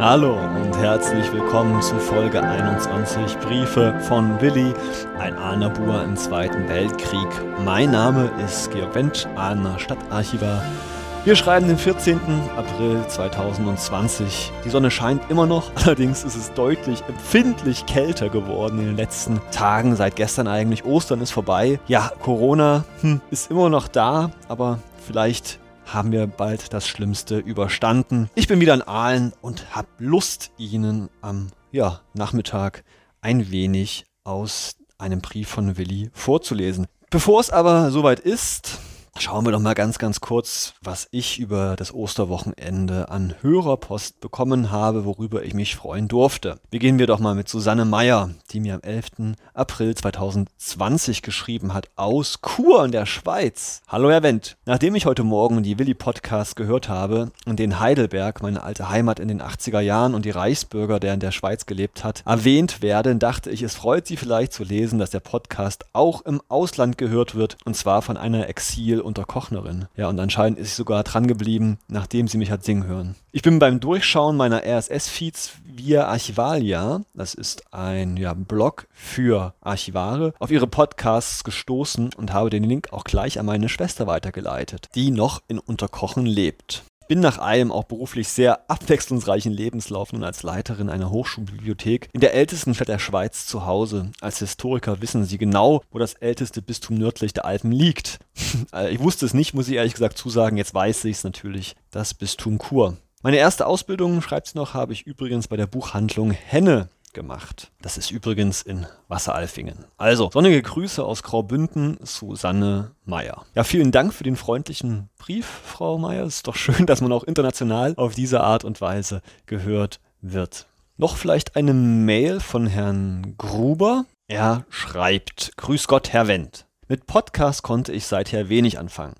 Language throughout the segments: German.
Hallo und herzlich willkommen zu Folge 21 Briefe von Willi, ein Ahnabur im Zweiten Weltkrieg. Mein Name ist Georg Wendt, Ahner Stadtarchivar. Wir schreiben den 14. April 2020. Die Sonne scheint immer noch, allerdings ist es deutlich empfindlich kälter geworden in den letzten Tagen, seit gestern eigentlich. Ostern ist vorbei. Ja, Corona hm, ist immer noch da, aber vielleicht haben wir bald das Schlimmste überstanden. Ich bin wieder in Aalen und habe Lust, Ihnen am ja, Nachmittag ein wenig aus einem Brief von Willi vorzulesen. Bevor es aber soweit ist, Schauen wir doch mal ganz, ganz kurz, was ich über das Osterwochenende an Hörerpost bekommen habe, worüber ich mich freuen durfte. Beginnen wir doch mal mit Susanne Meyer, die mir am 11. April 2020 geschrieben hat, aus Chur in der Schweiz. Hallo Herr Wendt, nachdem ich heute Morgen die Willi Podcast gehört habe und den Heidelberg, meine alte Heimat in den 80er Jahren und die Reichsbürger, der in der Schweiz gelebt hat, erwähnt werden, dachte ich, es freut Sie vielleicht zu lesen, dass der Podcast auch im Ausland gehört wird und zwar von einer Exil- unter Kochnerin. Ja, und anscheinend ist sie sogar dran geblieben, nachdem sie mich hat singen hören. Ich bin beim Durchschauen meiner RSS-Feeds via Archivalia, das ist ein ja, Blog für Archivare, auf ihre Podcasts gestoßen und habe den Link auch gleich an meine Schwester weitergeleitet, die noch in Unterkochen lebt bin nach einem auch beruflich sehr abwechslungsreichen Lebenslauf nun als Leiterin einer Hochschulbibliothek in der ältesten Stadt der Schweiz zu Hause. Als Historiker wissen Sie genau, wo das älteste Bistum nördlich der Alpen liegt. Äh, ich wusste es nicht, muss ich ehrlich gesagt zusagen, jetzt weiß ich es natürlich, das Bistum Chur. Meine erste Ausbildung, schreibt sie noch, habe ich übrigens bei der Buchhandlung Henne gemacht. Das ist übrigens in Wasseralfingen. Also, sonnige Grüße aus Graubünden, Susanne Meyer. Ja, vielen Dank für den freundlichen Brief, Frau Meyer. Es ist doch schön, dass man auch international auf diese Art und Weise gehört wird. Noch vielleicht eine Mail von Herrn Gruber. Er schreibt, Grüß Gott, Herr Wendt. Mit Podcast konnte ich seither wenig anfangen.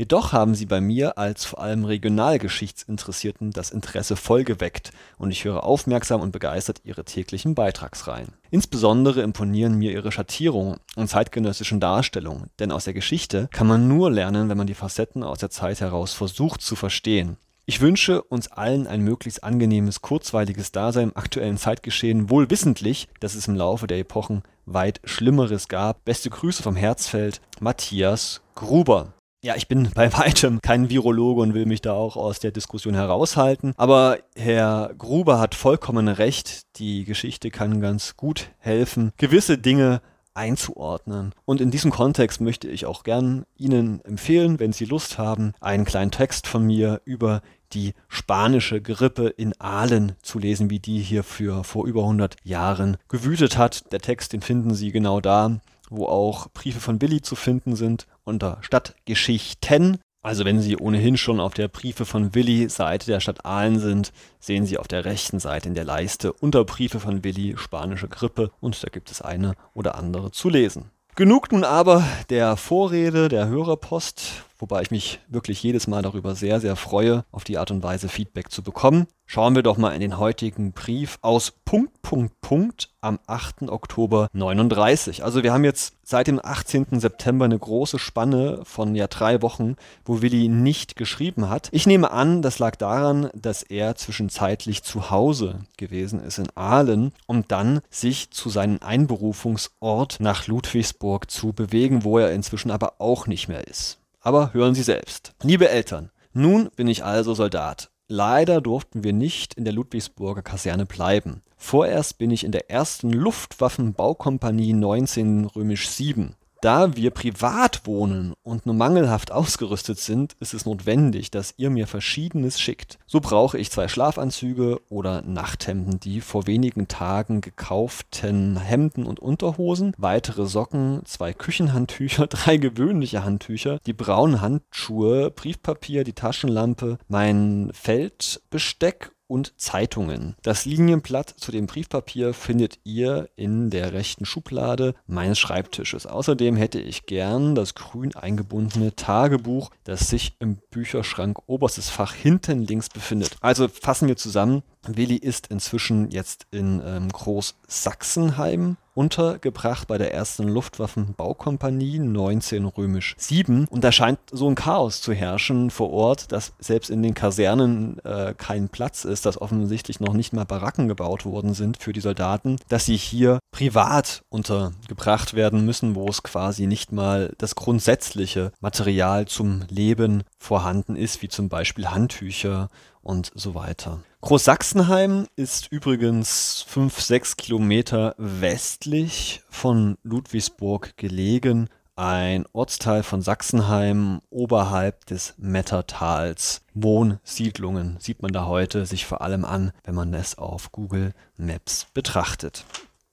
Jedoch haben sie bei mir als vor allem Regionalgeschichtsinteressierten das Interesse voll geweckt und ich höre aufmerksam und begeistert ihre täglichen Beitragsreihen. Insbesondere imponieren mir ihre Schattierungen und zeitgenössischen Darstellungen, denn aus der Geschichte kann man nur lernen, wenn man die Facetten aus der Zeit heraus versucht zu verstehen. Ich wünsche uns allen ein möglichst angenehmes, kurzweiliges Dasein im aktuellen Zeitgeschehen, wohl wissentlich, dass es im Laufe der Epochen weit Schlimmeres gab. Beste Grüße vom Herzfeld, Matthias Gruber. Ja, ich bin bei weitem kein Virologe und will mich da auch aus der Diskussion heraushalten. Aber Herr Gruber hat vollkommen recht. Die Geschichte kann ganz gut helfen, gewisse Dinge einzuordnen. Und in diesem Kontext möchte ich auch gern Ihnen empfehlen, wenn Sie Lust haben, einen kleinen Text von mir über die spanische Grippe in Aalen zu lesen, wie die hier für vor über 100 Jahren gewütet hat. Der Text, den finden Sie genau da, wo auch Briefe von Billy zu finden sind unter Stadtgeschichten. Also wenn Sie ohnehin schon auf der Briefe von Willi Seite der Stadt Aalen sind, sehen Sie auf der rechten Seite in der Leiste unter Briefe von Willi spanische Grippe und da gibt es eine oder andere zu lesen. Genug nun aber der Vorrede der Hörerpost, wobei ich mich wirklich jedes Mal darüber sehr, sehr freue, auf die Art und Weise Feedback zu bekommen. Schauen wir doch mal in den heutigen Brief aus Punkt, Punkt, Punkt am 8. Oktober 39. Also wir haben jetzt seit dem 18. September eine große Spanne von ja drei Wochen, wo Willi nicht geschrieben hat. Ich nehme an, das lag daran, dass er zwischenzeitlich zu Hause gewesen ist in Aalen, um dann sich zu seinem Einberufungsort nach Ludwigsburg zu bewegen, wo er inzwischen aber auch nicht mehr ist. Aber hören Sie selbst. Liebe Eltern, nun bin ich also Soldat. Leider durften wir nicht in der Ludwigsburger Kaserne bleiben. Vorerst bin ich in der ersten Luftwaffenbaukompanie 19 römisch 7. Da wir privat wohnen und nur mangelhaft ausgerüstet sind, ist es notwendig, dass ihr mir Verschiedenes schickt. So brauche ich zwei Schlafanzüge oder Nachthemden, die vor wenigen Tagen gekauften Hemden und Unterhosen, weitere Socken, zwei Küchenhandtücher, drei gewöhnliche Handtücher, die braunen Handschuhe, Briefpapier, die Taschenlampe, mein Feldbesteck und Zeitungen. Das Linienblatt zu dem Briefpapier findet ihr in der rechten Schublade meines Schreibtisches. Außerdem hätte ich gern das grün eingebundene Tagebuch, das sich im Bücherschrank oberstes Fach hinten links befindet. Also fassen wir zusammen. Willi ist inzwischen jetzt in ähm, Großsachsenheim untergebracht bei der ersten Luftwaffenbaukompanie 19 römisch 7 und da scheint so ein Chaos zu herrschen vor Ort, dass selbst in den Kasernen äh, kein Platz ist, dass offensichtlich noch nicht mal Baracken gebaut worden sind für die Soldaten, dass sie hier privat untergebracht werden müssen, wo es quasi nicht mal das grundsätzliche Material zum Leben vorhanden ist, wie zum Beispiel Handtücher und so weiter. Großsachsenheim ist übrigens 5, 6 Kilometer westlich von Ludwigsburg gelegen, ein Ortsteil von Sachsenheim oberhalb des Mettertals. Wohnsiedlungen sieht man da heute sich vor allem an, wenn man es auf Google Maps betrachtet.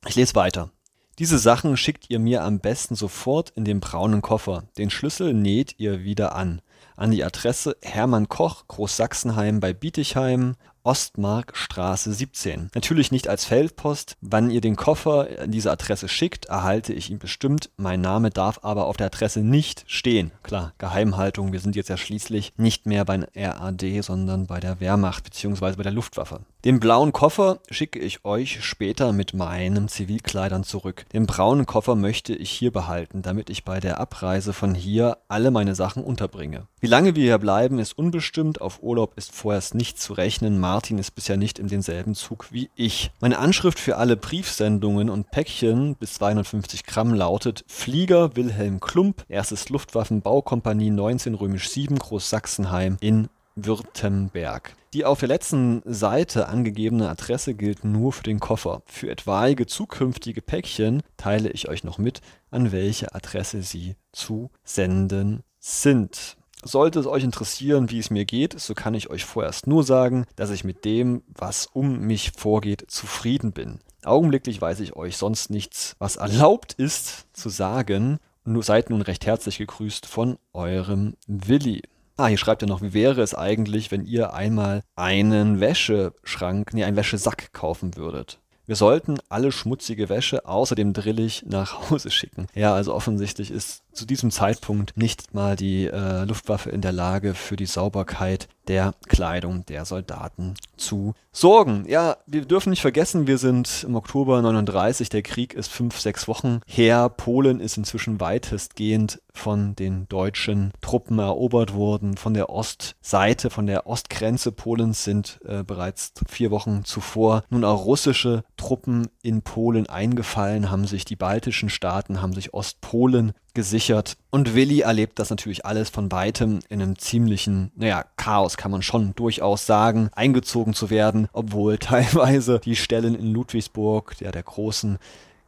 Ich lese weiter. Diese Sachen schickt ihr mir am besten sofort in den braunen Koffer. Den Schlüssel näht ihr wieder an. An die Adresse Hermann Koch, Großsachsenheim bei Bietigheim, Ostmarkstraße 17. Natürlich nicht als Feldpost. Wann ihr den Koffer an diese Adresse schickt, erhalte ich ihn bestimmt. Mein Name darf aber auf der Adresse nicht stehen. Klar, Geheimhaltung. Wir sind jetzt ja schließlich nicht mehr beim RAD, sondern bei der Wehrmacht bzw. bei der Luftwaffe. Den blauen Koffer schicke ich euch später mit meinen Zivilkleidern zurück. Den braunen Koffer möchte ich hier behalten, damit ich bei der Abreise von hier alle meine Sachen unterbringe. Wie lange wir hier bleiben, ist unbestimmt. Auf Urlaub ist vorerst nicht zu rechnen. Martin ist bisher nicht in denselben Zug wie ich. Meine Anschrift für alle Briefsendungen und Päckchen bis 250 Gramm lautet Flieger Wilhelm Klump, erstes Luftwaffenbaukompanie 19 Römisch 7 Großsachsenheim in Württemberg. Die auf der letzten Seite angegebene Adresse gilt nur für den Koffer. Für etwaige zukünftige Päckchen teile ich euch noch mit, an welche Adresse sie zu senden sind. Sollte es euch interessieren, wie es mir geht, so kann ich euch vorerst nur sagen, dass ich mit dem, was um mich vorgeht, zufrieden bin. Augenblicklich weiß ich euch sonst nichts, was erlaubt ist zu sagen. Nur seid nun recht herzlich gegrüßt von eurem Willi. Ah, hier schreibt er noch, wie wäre es eigentlich, wenn ihr einmal einen Wäscheschrank, nee, einen Wäschesack kaufen würdet? Wir sollten alle schmutzige Wäsche außer dem Drillich nach Hause schicken. Ja, also offensichtlich ist zu diesem Zeitpunkt nicht mal die äh, Luftwaffe in der Lage, für die Sauberkeit der Kleidung der Soldaten zu sorgen. Ja, wir dürfen nicht vergessen, wir sind im Oktober 39, der Krieg ist fünf, sechs Wochen her. Polen ist inzwischen weitestgehend von den deutschen Truppen erobert worden. Von der Ostseite, von der Ostgrenze Polens sind äh, bereits vier Wochen zuvor nun auch russische Truppen in Polen eingefallen, haben sich die baltischen Staaten, haben sich Ostpolen gesichert. Und Willi erlebt das natürlich alles von weitem in einem ziemlichen, naja, Chaos kann man schon durchaus sagen, eingezogen zu werden, obwohl teilweise die Stellen in Ludwigsburg, ja, der großen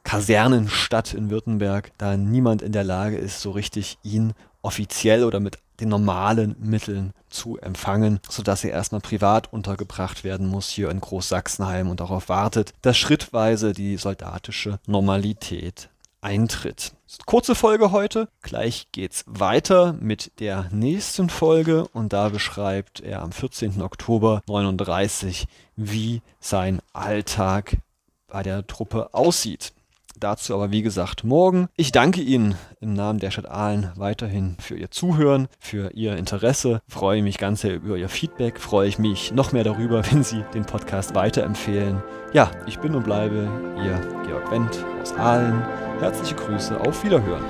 Kasernenstadt in Württemberg, da niemand in der Lage ist, so richtig ihn offiziell oder mit den normalen Mitteln zu empfangen, sodass er erstmal privat untergebracht werden muss hier in Großsachsenheim und darauf wartet, dass schrittweise die soldatische Normalität eintritt. Kurze Folge heute. Gleich geht's weiter mit der nächsten Folge und da beschreibt er am 14. Oktober 39, wie sein Alltag bei der Truppe aussieht. Dazu aber wie gesagt morgen. Ich danke Ihnen im Namen der Stadt Aalen weiterhin für Ihr Zuhören, für Ihr Interesse. Freue mich ganz sehr über Ihr Feedback. Freue ich mich noch mehr darüber, wenn Sie den Podcast weiterempfehlen. Ja, ich bin und bleibe Ihr Georg Wendt aus Aalen. Herzliche Grüße, auf Wiederhören.